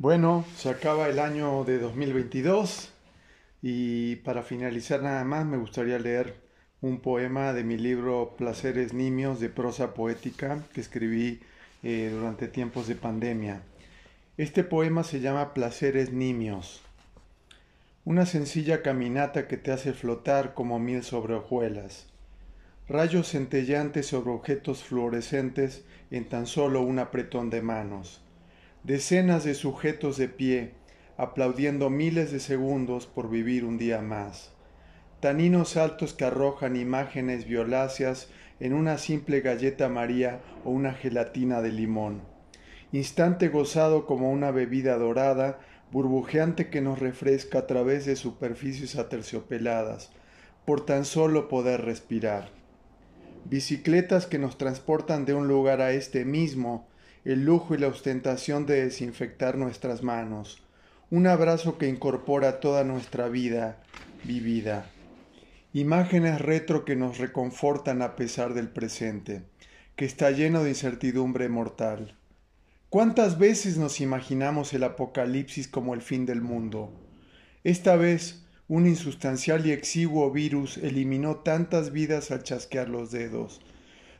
Bueno, se acaba el año de 2022 y para finalizar nada más me gustaría leer un poema de mi libro Placeres Nimios de prosa poética que escribí eh, durante tiempos de pandemia. Este poema se llama Placeres Nimios. Una sencilla caminata que te hace flotar como miel sobre hojuelas. Rayos centellantes sobre objetos fluorescentes en tan solo un apretón de manos decenas de sujetos de pie, aplaudiendo miles de segundos por vivir un día más. Taninos altos que arrojan imágenes violáceas en una simple galleta maría o una gelatina de limón. Instante gozado como una bebida dorada, burbujeante que nos refresca a través de superficies aterciopeladas, por tan solo poder respirar. Bicicletas que nos transportan de un lugar a este mismo, el lujo y la ostentación de desinfectar nuestras manos, un abrazo que incorpora toda nuestra vida vivida, imágenes retro que nos reconfortan a pesar del presente, que está lleno de incertidumbre mortal. ¿Cuántas veces nos imaginamos el apocalipsis como el fin del mundo? Esta vez, un insustancial y exiguo virus eliminó tantas vidas al chasquear los dedos.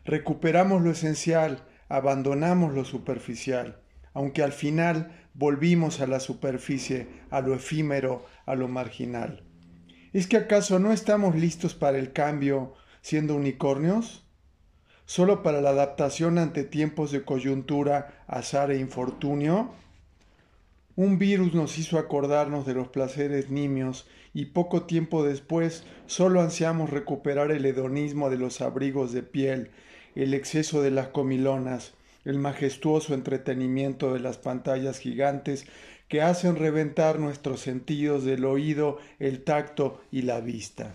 Recuperamos lo esencial, abandonamos lo superficial, aunque al final volvimos a la superficie, a lo efímero, a lo marginal. ¿Es que acaso no estamos listos para el cambio siendo unicornios? ¿Solo para la adaptación ante tiempos de coyuntura, azar e infortunio? Un virus nos hizo acordarnos de los placeres nimios y poco tiempo después solo ansiamos recuperar el hedonismo de los abrigos de piel el exceso de las comilonas, el majestuoso entretenimiento de las pantallas gigantes que hacen reventar nuestros sentidos del oído, el tacto y la vista.